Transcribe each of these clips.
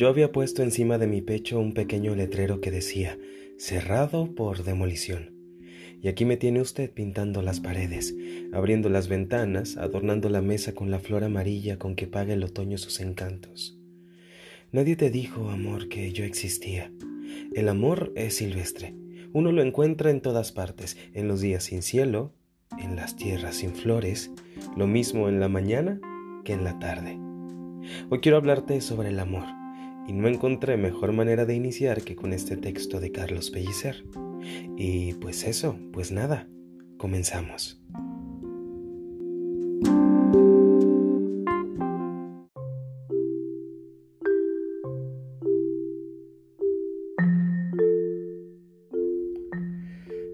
Yo había puesto encima de mi pecho un pequeño letrero que decía, cerrado por demolición. Y aquí me tiene usted pintando las paredes, abriendo las ventanas, adornando la mesa con la flor amarilla con que paga el otoño sus encantos. Nadie te dijo, amor, que yo existía. El amor es silvestre. Uno lo encuentra en todas partes, en los días sin cielo, en las tierras sin flores, lo mismo en la mañana que en la tarde. Hoy quiero hablarte sobre el amor y no encontré mejor manera de iniciar que con este texto de Carlos Pellicer. Y pues eso, pues nada, comenzamos.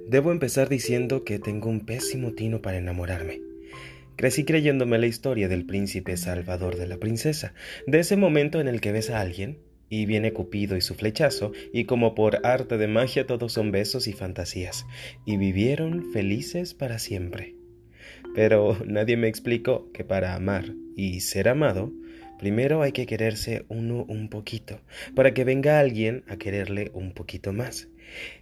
Debo empezar diciendo que tengo un pésimo tino para enamorarme. Crecí creyéndome la historia del príncipe salvador de la princesa, de ese momento en el que ves a alguien y viene Cupido y su flechazo, y como por arte de magia todos son besos y fantasías, y vivieron felices para siempre. Pero nadie me explicó que para amar y ser amado, primero hay que quererse uno un poquito, para que venga alguien a quererle un poquito más.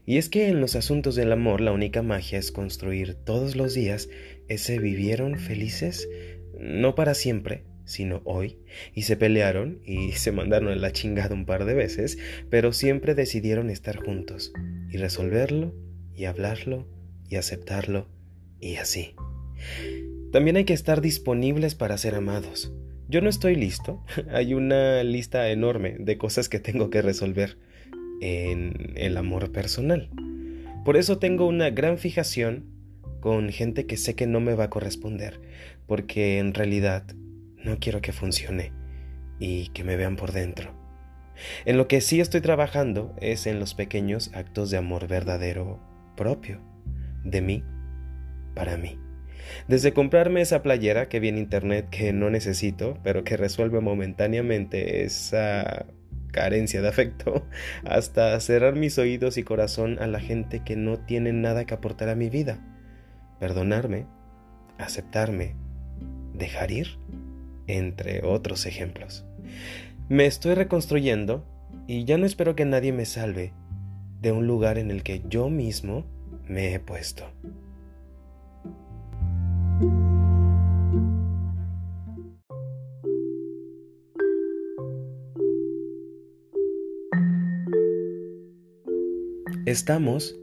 Y es que en los asuntos del amor la única magia es construir todos los días ese vivieron felices, no para siempre, sino hoy, y se pelearon y se mandaron a la chingada un par de veces, pero siempre decidieron estar juntos y resolverlo y hablarlo y aceptarlo y así. También hay que estar disponibles para ser amados. Yo no estoy listo, hay una lista enorme de cosas que tengo que resolver en el amor personal. Por eso tengo una gran fijación con gente que sé que no me va a corresponder, porque en realidad no quiero que funcione y que me vean por dentro. En lo que sí estoy trabajando es en los pequeños actos de amor verdadero propio, de mí, para mí. Desde comprarme esa playera que vi en internet que no necesito, pero que resuelve momentáneamente esa carencia de afecto, hasta cerrar mis oídos y corazón a la gente que no tiene nada que aportar a mi vida. Perdonarme, aceptarme, dejar ir entre otros ejemplos. Me estoy reconstruyendo y ya no espero que nadie me salve de un lugar en el que yo mismo me he puesto. Estamos,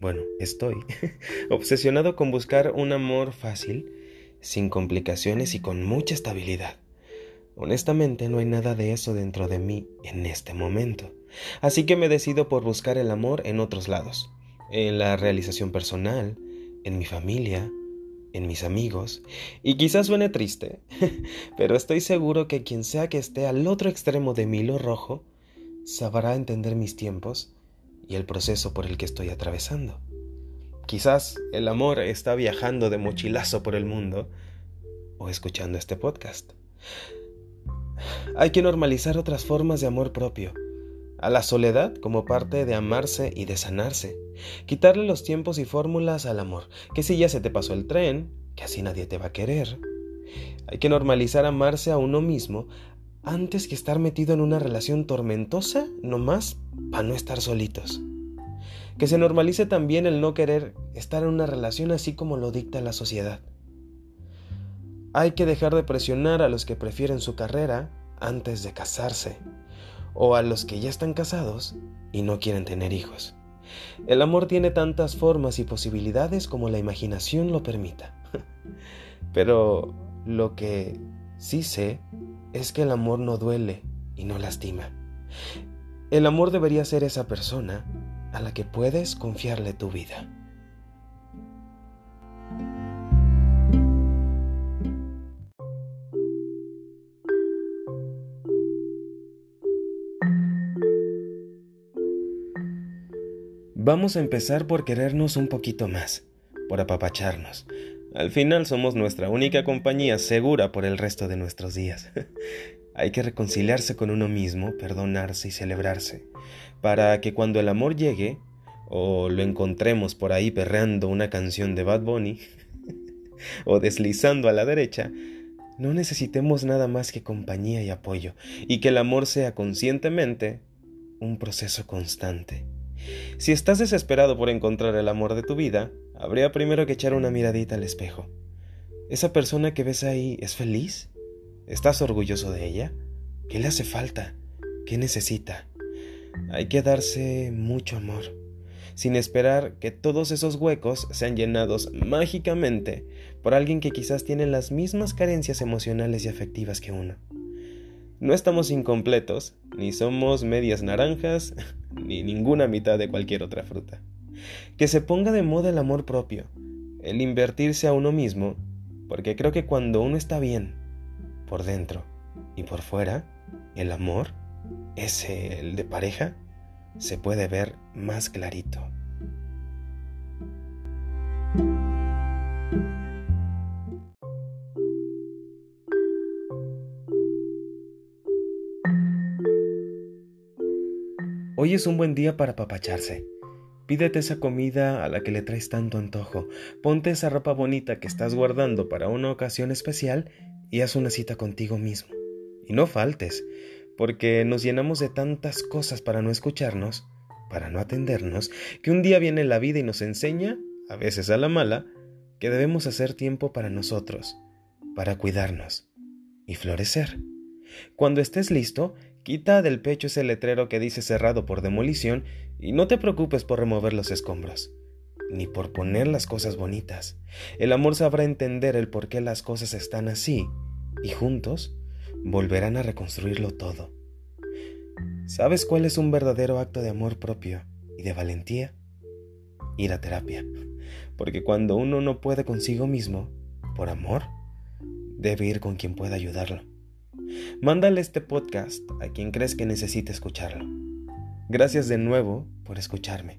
bueno, estoy obsesionado con buscar un amor fácil sin complicaciones y con mucha estabilidad. Honestamente no hay nada de eso dentro de mí en este momento, así que me decido por buscar el amor en otros lados, en la realización personal, en mi familia, en mis amigos, y quizás suene triste, pero estoy seguro que quien sea que esté al otro extremo de mi hilo rojo, sabrá entender mis tiempos y el proceso por el que estoy atravesando. Quizás el amor está viajando de mochilazo por el mundo o escuchando este podcast. Hay que normalizar otras formas de amor propio, a la soledad como parte de amarse y de sanarse, quitarle los tiempos y fórmulas al amor, que si ya se te pasó el tren, que así nadie te va a querer. Hay que normalizar amarse a uno mismo antes que estar metido en una relación tormentosa nomás para no estar solitos. Que se normalice también el no querer estar en una relación así como lo dicta la sociedad. Hay que dejar de presionar a los que prefieren su carrera antes de casarse, o a los que ya están casados y no quieren tener hijos. El amor tiene tantas formas y posibilidades como la imaginación lo permita. Pero lo que sí sé es que el amor no duele y no lastima. El amor debería ser esa persona a la que puedes confiarle tu vida. Vamos a empezar por querernos un poquito más, por apapacharnos. Al final somos nuestra única compañía segura por el resto de nuestros días. Hay que reconciliarse con uno mismo, perdonarse y celebrarse, para que cuando el amor llegue, o lo encontremos por ahí perreando una canción de Bad Bunny, o deslizando a la derecha, no necesitemos nada más que compañía y apoyo, y que el amor sea conscientemente un proceso constante. Si estás desesperado por encontrar el amor de tu vida, habría primero que echar una miradita al espejo. ¿Esa persona que ves ahí es feliz? ¿Estás orgulloso de ella? ¿Qué le hace falta? ¿Qué necesita? Hay que darse mucho amor, sin esperar que todos esos huecos sean llenados mágicamente por alguien que quizás tiene las mismas carencias emocionales y afectivas que uno. No estamos incompletos, ni somos medias naranjas, ni ninguna mitad de cualquier otra fruta. Que se ponga de moda el amor propio, el invertirse a uno mismo, porque creo que cuando uno está bien, por dentro y por fuera, el amor, ese, el de pareja, se puede ver más clarito. Hoy es un buen día para papacharse. Pídete esa comida a la que le traes tanto antojo, ponte esa ropa bonita que estás guardando para una ocasión especial y haz una cita contigo mismo. Y no faltes, porque nos llenamos de tantas cosas para no escucharnos, para no atendernos, que un día viene la vida y nos enseña, a veces a la mala, que debemos hacer tiempo para nosotros, para cuidarnos y florecer. Cuando estés listo, quita del pecho ese letrero que dice cerrado por demolición y no te preocupes por remover los escombros, ni por poner las cosas bonitas. El amor sabrá entender el por qué las cosas están así y juntos volverán a reconstruirlo todo. ¿Sabes cuál es un verdadero acto de amor propio y de valentía? Ir a terapia. Porque cuando uno no puede consigo mismo, por amor, debe ir con quien pueda ayudarlo. Mándale este podcast a quien crees que necesite escucharlo. Gracias de nuevo por escucharme.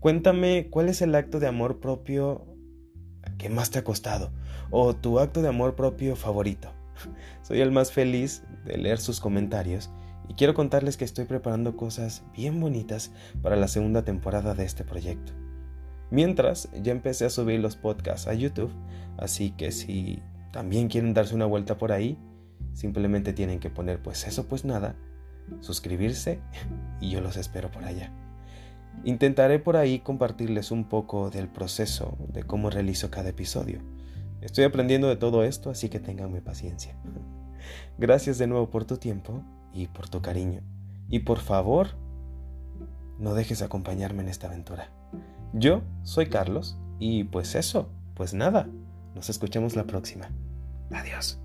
Cuéntame cuál es el acto de amor propio que más te ha costado o tu acto de amor propio favorito. Soy el más feliz de leer sus comentarios y quiero contarles que estoy preparando cosas bien bonitas para la segunda temporada de este proyecto. Mientras, ya empecé a subir los podcasts a YouTube, así que si también quieren darse una vuelta por ahí, simplemente tienen que poner pues eso pues nada, suscribirse y yo los espero por allá. Intentaré por ahí compartirles un poco del proceso de cómo realizo cada episodio. Estoy aprendiendo de todo esto, así que tenganme paciencia. Gracias de nuevo por tu tiempo y por tu cariño. Y por favor, no dejes acompañarme en esta aventura. Yo soy Carlos y pues eso, pues nada, nos escuchamos la próxima. Adiós.